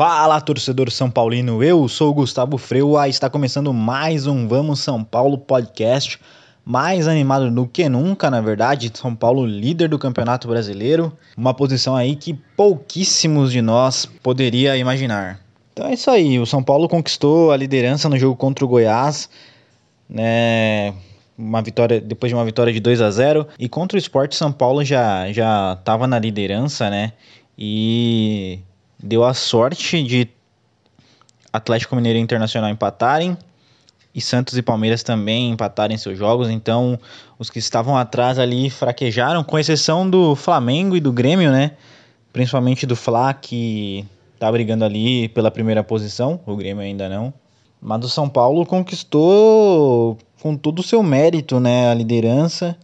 Fala, torcedor São Paulino. Eu sou o Gustavo Freua está começando mais um Vamos São Paulo podcast. Mais animado do que nunca, na verdade. São Paulo líder do Campeonato Brasileiro, uma posição aí que pouquíssimos de nós poderia imaginar. Então é isso aí, o São Paulo conquistou a liderança no jogo contra o Goiás, né? Uma vitória depois de uma vitória de 2 a 0 e contra o Sport São Paulo já já estava na liderança, né? E deu a sorte de Atlético Mineiro e Internacional empatarem e Santos e Palmeiras também empatarem seus jogos, então os que estavam atrás ali fraquejaram, com exceção do Flamengo e do Grêmio, né? Principalmente do Fla, que tá brigando ali pela primeira posição, o Grêmio ainda não. Mas o São Paulo conquistou com todo o seu mérito, né, a liderança.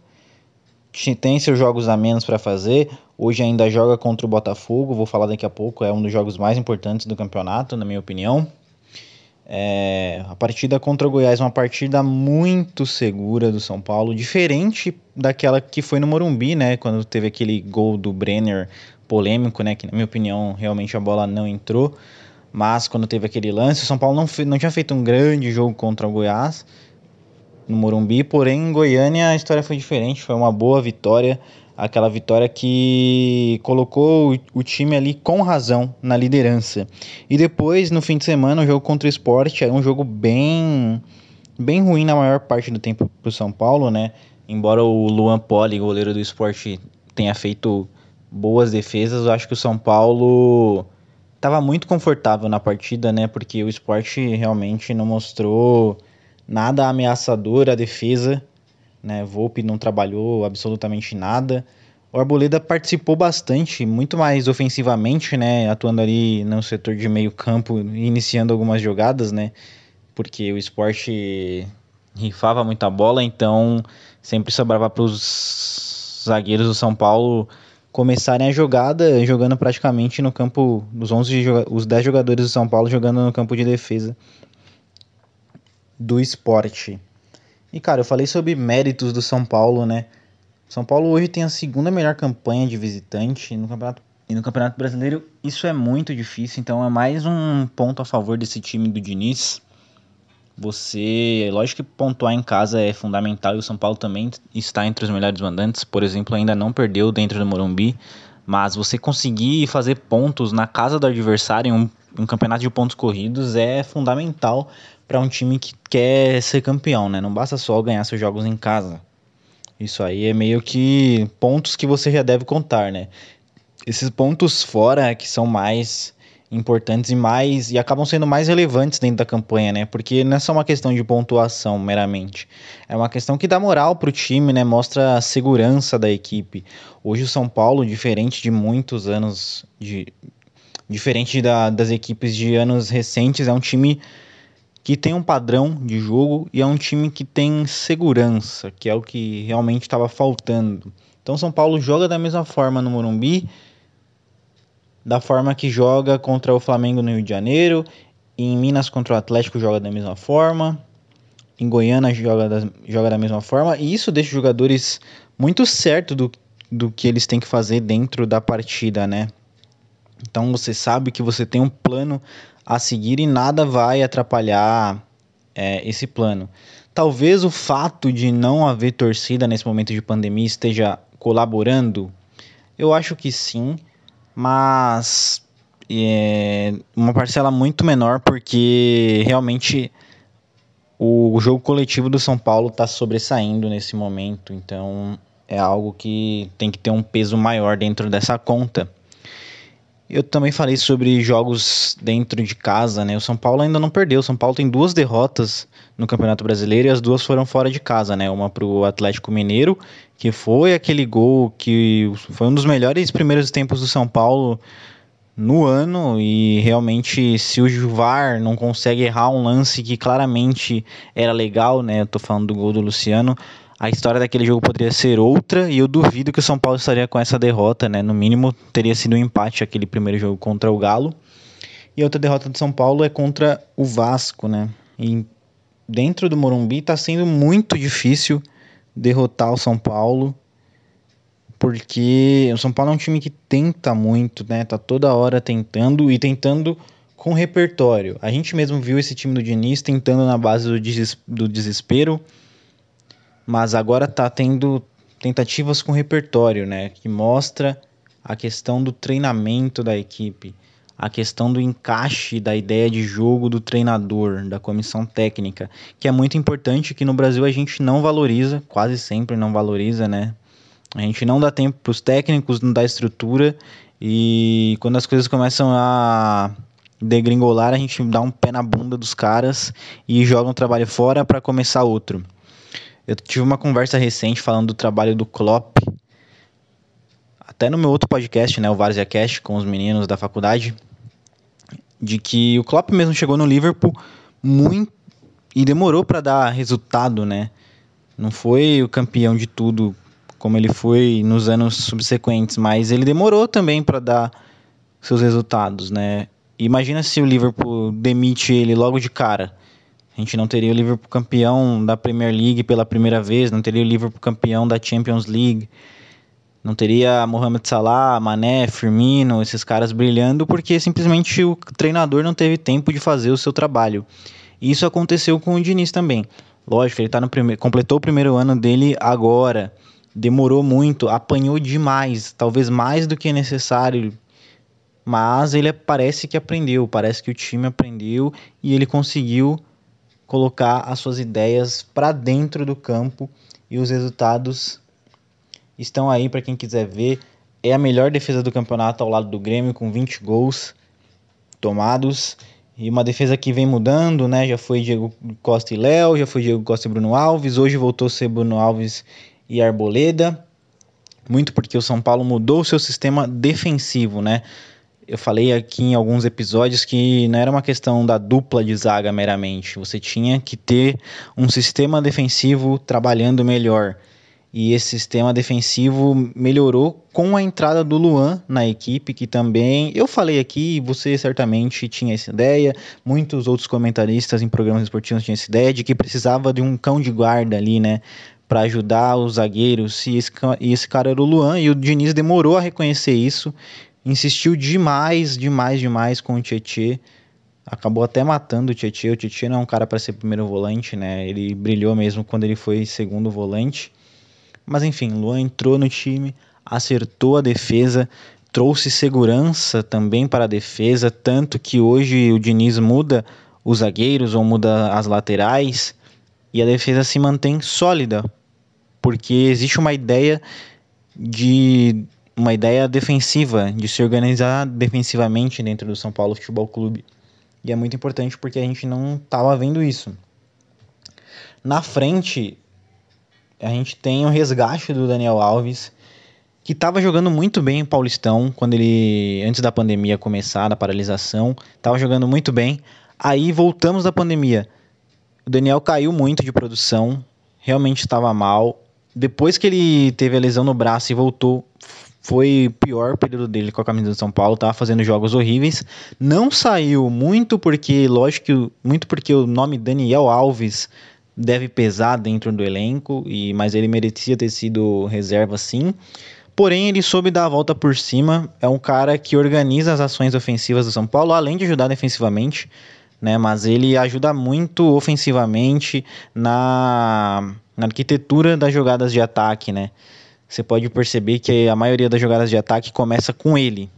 Tem seus jogos a menos para fazer. Hoje ainda joga contra o Botafogo, vou falar daqui a pouco, é um dos jogos mais importantes do campeonato, na minha opinião. É, a partida contra o Goiás é uma partida muito segura do São Paulo, diferente daquela que foi no Morumbi, né? Quando teve aquele gol do Brenner polêmico, né? Que na minha opinião realmente a bola não entrou. Mas quando teve aquele lance, o São Paulo não, não tinha feito um grande jogo contra o Goiás no Morumbi, porém em Goiânia a história foi diferente, foi uma boa vitória aquela vitória que colocou o, time ali com razão na liderança. E depois, no fim de semana, o jogo contra o Sport era um jogo bem bem ruim na maior parte do tempo para o São Paulo, né? Embora o Luan Poli, goleiro do Sport, tenha feito boas defesas, eu acho que o São Paulo estava muito confortável na partida, né? Porque o Sport realmente não mostrou nada ameaçador à defesa né? Volpe não trabalhou absolutamente nada. O Arboleda participou bastante, muito mais ofensivamente, né? Atuando ali no setor de meio campo, iniciando algumas jogadas, né? Porque o esporte rifava muita bola, então sempre sobrava para os zagueiros do São Paulo começarem a jogada, jogando praticamente no campo, os 11 os 10 jogadores do São Paulo jogando no campo de defesa do esporte. E cara, eu falei sobre méritos do São Paulo, né? São Paulo hoje tem a segunda melhor campanha de visitante no campeonato e no Campeonato Brasileiro isso é muito difícil, então é mais um ponto a favor desse time do Diniz. Você, lógico que pontuar em casa é fundamental e o São Paulo também está entre os melhores mandantes. Por exemplo, ainda não perdeu dentro do Morumbi, mas você conseguir fazer pontos na casa do adversário em um, um campeonato de pontos corridos é fundamental para um time que quer ser campeão, né? Não basta só ganhar seus jogos em casa. Isso aí é meio que pontos que você já deve contar, né? Esses pontos fora que são mais importantes e mais e acabam sendo mais relevantes dentro da campanha, né? Porque não é só uma questão de pontuação meramente. É uma questão que dá moral pro time, né? Mostra a segurança da equipe. Hoje o São Paulo, diferente de muitos anos de diferente da, das equipes de anos recentes, é um time que tem um padrão de jogo e é um time que tem segurança, que é o que realmente estava faltando. Então São Paulo joga da mesma forma no Morumbi, da forma que joga contra o Flamengo no Rio de Janeiro, em Minas contra o Atlético joga da mesma forma, em Goiânia joga da, joga da mesma forma, e isso deixa os jogadores muito certo do, do que eles têm que fazer dentro da partida, né? Então você sabe que você tem um plano a seguir e nada vai atrapalhar é, esse plano. Talvez o fato de não haver torcida nesse momento de pandemia esteja colaborando. Eu acho que sim, mas é uma parcela muito menor porque realmente o jogo coletivo do São Paulo está sobressaindo nesse momento, então é algo que tem que ter um peso maior dentro dessa conta. Eu também falei sobre jogos dentro de casa, né? O São Paulo ainda não perdeu. O São Paulo tem duas derrotas no Campeonato Brasileiro e as duas foram fora de casa, né? Uma pro Atlético Mineiro, que foi aquele gol que foi um dos melhores primeiros tempos do São Paulo no ano e realmente se o Juvar não consegue errar um lance que claramente era legal, né? Eu tô falando do gol do Luciano a história daquele jogo poderia ser outra e eu duvido que o São Paulo estaria com essa derrota, né? No mínimo teria sido um empate aquele primeiro jogo contra o Galo. E outra derrota do São Paulo é contra o Vasco, né? E dentro do Morumbi está sendo muito difícil derrotar o São Paulo, porque o São Paulo é um time que tenta muito, né? Tá toda hora tentando e tentando com repertório. A gente mesmo viu esse time do Diniz tentando na base do desespero, mas agora tá tendo tentativas com repertório, né? Que mostra a questão do treinamento da equipe, a questão do encaixe da ideia de jogo do treinador, da comissão técnica, que é muito importante que no Brasil a gente não valoriza, quase sempre não valoriza, né? A gente não dá tempo para os técnicos, não dá estrutura e quando as coisas começam a degringolar, a gente dá um pé na bunda dos caras e joga um trabalho fora para começar outro. Eu tive uma conversa recente falando do trabalho do Klopp, até no meu outro podcast, né, o Várzea Cast, com os meninos da faculdade, de que o Klopp mesmo chegou no Liverpool muito e demorou para dar resultado, né? Não foi o campeão de tudo como ele foi nos anos subsequentes, mas ele demorou também para dar seus resultados, né? Imagina se o Liverpool demite ele logo de cara. A gente não teria o Liverpool campeão da Premier League pela primeira vez, não teria o Liverpool campeão da Champions League, não teria Mohamed Salah, Mané, Firmino, esses caras brilhando porque simplesmente o treinador não teve tempo de fazer o seu trabalho. E isso aconteceu com o Diniz também. Lógico, ele tá no primeiro, completou o primeiro ano dele agora. Demorou muito, apanhou demais, talvez mais do que necessário. Mas ele parece que aprendeu, parece que o time aprendeu e ele conseguiu colocar as suas ideias para dentro do campo e os resultados estão aí para quem quiser ver. É a melhor defesa do campeonato ao lado do Grêmio, com 20 gols tomados. E uma defesa que vem mudando, né? Já foi Diego Costa e Léo, já foi Diego Costa e Bruno Alves. Hoje voltou a ser Bruno Alves e Arboleda. Muito porque o São Paulo mudou o seu sistema defensivo, né? Eu falei aqui em alguns episódios que não era uma questão da dupla de zaga meramente. Você tinha que ter um sistema defensivo trabalhando melhor. E esse sistema defensivo melhorou com a entrada do Luan na equipe, que também eu falei aqui, você certamente tinha essa ideia, muitos outros comentaristas em programas esportivos tinham essa ideia de que precisava de um cão de guarda ali, né? Para ajudar os zagueiros, e esse, e esse cara era o Luan, e o Diniz demorou a reconhecer isso, insistiu demais, demais, demais com o Tietê acabou até matando o Tietchan. O Tietchan não é um cara para ser primeiro volante, né? Ele brilhou mesmo quando ele foi segundo volante. Mas enfim, Luan entrou no time, acertou a defesa, trouxe segurança também para a defesa, tanto que hoje o Diniz muda os zagueiros ou muda as laterais e a defesa se mantém sólida, porque existe uma ideia de uma ideia defensiva, de se organizar defensivamente dentro do São Paulo Futebol Clube. E é muito importante porque a gente não estava vendo isso. Na frente, a gente tem o resgate do Daniel Alves, que estava jogando muito bem em Paulistão, quando ele, antes da pandemia começar, da paralisação, estava jogando muito bem. Aí voltamos da pandemia. O Daniel caiu muito de produção, realmente estava mal. Depois que ele teve a lesão no braço e voltou, foi o pior período dele com a camisa do São Paulo, tava fazendo jogos horríveis. Não saiu muito porque, lógico, muito porque o nome Daniel Alves deve pesar dentro do elenco, e mas ele merecia ter sido reserva sim. Porém, ele soube dar a volta por cima. É um cara que organiza as ações ofensivas do São Paulo, além de ajudar defensivamente, né? Mas ele ajuda muito ofensivamente na, na arquitetura das jogadas de ataque, né? Você pode perceber que a maioria das jogadas de ataque começa com ele.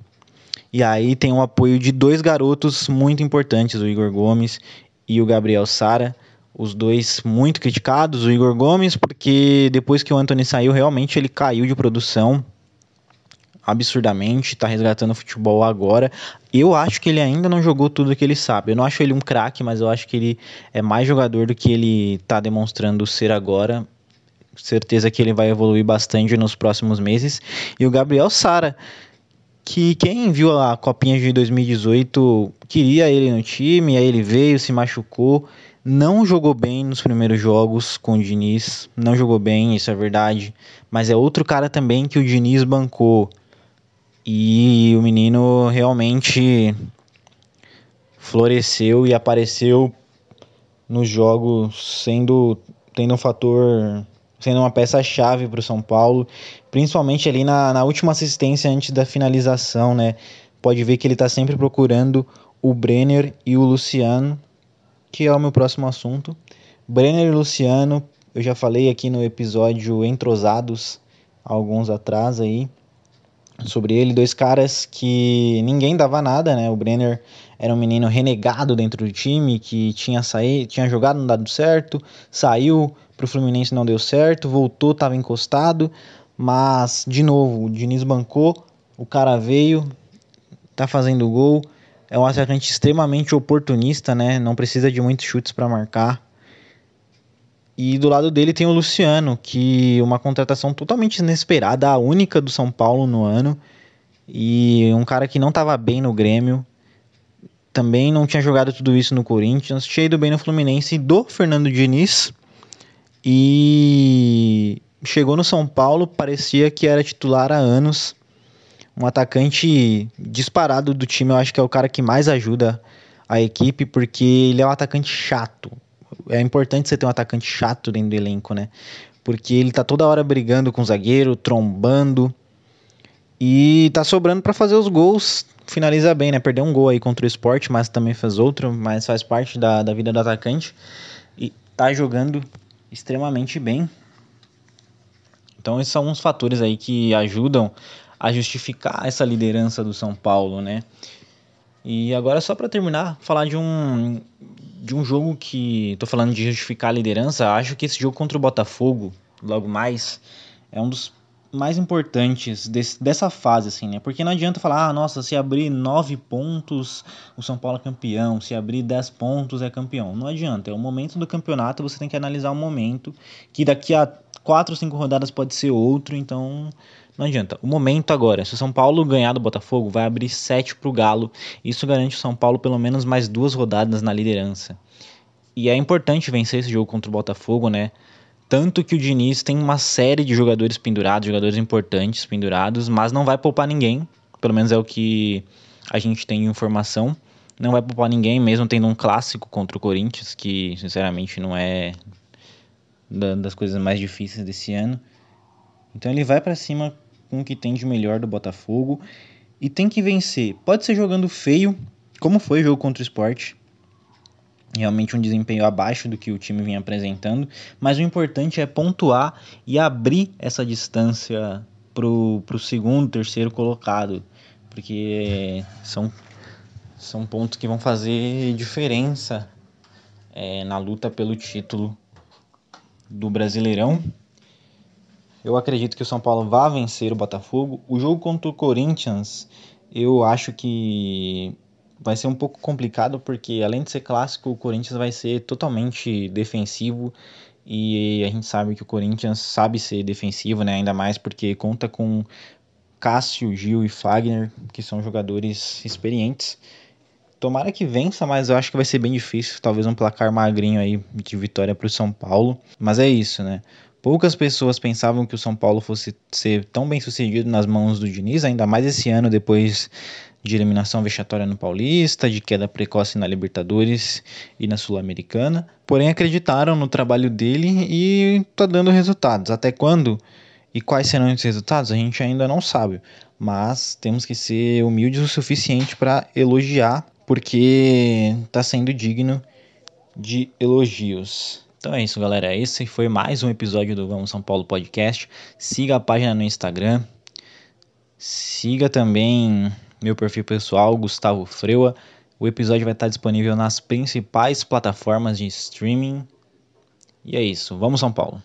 E aí tem o apoio de dois garotos muito importantes, o Igor Gomes e o Gabriel Sara os dois muito criticados. O Igor Gomes, porque depois que o Anthony saiu, realmente ele caiu de produção absurdamente, tá resgatando o futebol agora. Eu acho que ele ainda não jogou tudo que ele sabe. Eu não acho ele um craque, mas eu acho que ele é mais jogador do que ele tá demonstrando ser agora. Certeza que ele vai evoluir bastante nos próximos meses. E o Gabriel Sara, que quem viu a copinha de 2018 queria ele no time, aí ele veio, se machucou não jogou bem nos primeiros jogos com o Diniz, não jogou bem, isso é verdade, mas é outro cara também que o Diniz bancou. E o menino realmente floresceu e apareceu nos jogos sendo tendo um fator sendo uma peça chave para o São Paulo, principalmente ali na, na última assistência antes da finalização, né? pode ver que ele está sempre procurando o Brenner e o Luciano, que é o meu próximo assunto. Brenner e Luciano, eu já falei aqui no episódio Entrosados, alguns atrás aí, sobre ele, dois caras que ninguém dava nada, né? O Brenner era um menino renegado dentro do time, que tinha saído, tinha jogado não dado certo, saiu pro Fluminense não deu certo, voltou, estava encostado, mas de novo, o Diniz bancou, o cara veio, tá fazendo gol, é um atacante extremamente oportunista, né? Não precisa de muitos chutes para marcar. E do lado dele tem o Luciano, que uma contratação totalmente inesperada, a única do São Paulo no ano. E um cara que não estava bem no Grêmio, também não tinha jogado tudo isso no Corinthians, tinha ido bem no Fluminense do Fernando Diniz. E chegou no São Paulo, parecia que era titular há anos. Um atacante disparado do time, eu acho que é o cara que mais ajuda a equipe, porque ele é um atacante chato. É importante você ter um atacante chato dentro do elenco, né? Porque ele tá toda hora brigando com o zagueiro, trombando. E tá sobrando para fazer os gols finaliza bem, né? Perdeu um gol aí contra o esporte, mas também fez outro, mas faz parte da, da vida do atacante. E tá jogando extremamente bem. Então esses são uns fatores aí que ajudam a justificar essa liderança do São Paulo, né? E agora só para terminar, falar de um de um jogo que tô falando de justificar a liderança, acho que esse jogo contra o Botafogo, logo mais, é um dos mais importantes desse, dessa fase, assim, né? Porque não adianta falar, ah, nossa, se abrir nove pontos, o São Paulo é campeão, se abrir dez pontos é campeão. Não adianta, é o momento do campeonato, você tem que analisar o momento, que daqui a quatro, cinco rodadas pode ser outro, então não adianta. O momento agora, se o São Paulo ganhar do Botafogo, vai abrir sete pro Galo, isso garante o São Paulo pelo menos mais duas rodadas na liderança. E é importante vencer esse jogo contra o Botafogo, né? Tanto que o Diniz tem uma série de jogadores pendurados, jogadores importantes pendurados, mas não vai poupar ninguém. Pelo menos é o que a gente tem informação. Não vai poupar ninguém, mesmo tendo um clássico contra o Corinthians, que sinceramente não é das coisas mais difíceis desse ano. Então ele vai para cima com o que tem de melhor do Botafogo e tem que vencer. Pode ser jogando feio, como foi o jogo contra o Sport, realmente um desempenho abaixo do que o time vinha apresentando, mas o importante é pontuar e abrir essa distância pro, pro segundo, terceiro colocado, porque são, são pontos que vão fazer diferença é, na luta pelo título do Brasileirão. Eu acredito que o São Paulo vai vencer o Botafogo. O jogo contra o Corinthians, eu acho que vai ser um pouco complicado porque além de ser clássico, o Corinthians vai ser totalmente defensivo e a gente sabe que o Corinthians sabe ser defensivo, né? Ainda mais porque conta com Cássio, Gil e Fagner, que são jogadores experientes. Tomara que vença, mas eu acho que vai ser bem difícil. Talvez um placar magrinho aí de vitória para o São Paulo. Mas é isso, né? Poucas pessoas pensavam que o São Paulo fosse ser tão bem sucedido nas mãos do Diniz, ainda mais esse ano depois de eliminação vexatória no Paulista, de queda precoce na Libertadores e na Sul-Americana. Porém, acreditaram no trabalho dele e está dando resultados. Até quando e quais serão esses resultados, a gente ainda não sabe. Mas temos que ser humildes o suficiente para elogiar, porque está sendo digno de elogios. Então é isso, galera. Esse foi mais um episódio do Vamos São Paulo Podcast. Siga a página no Instagram. Siga também meu perfil pessoal, Gustavo Freua. O episódio vai estar disponível nas principais plataformas de streaming. E é isso. Vamos, São Paulo!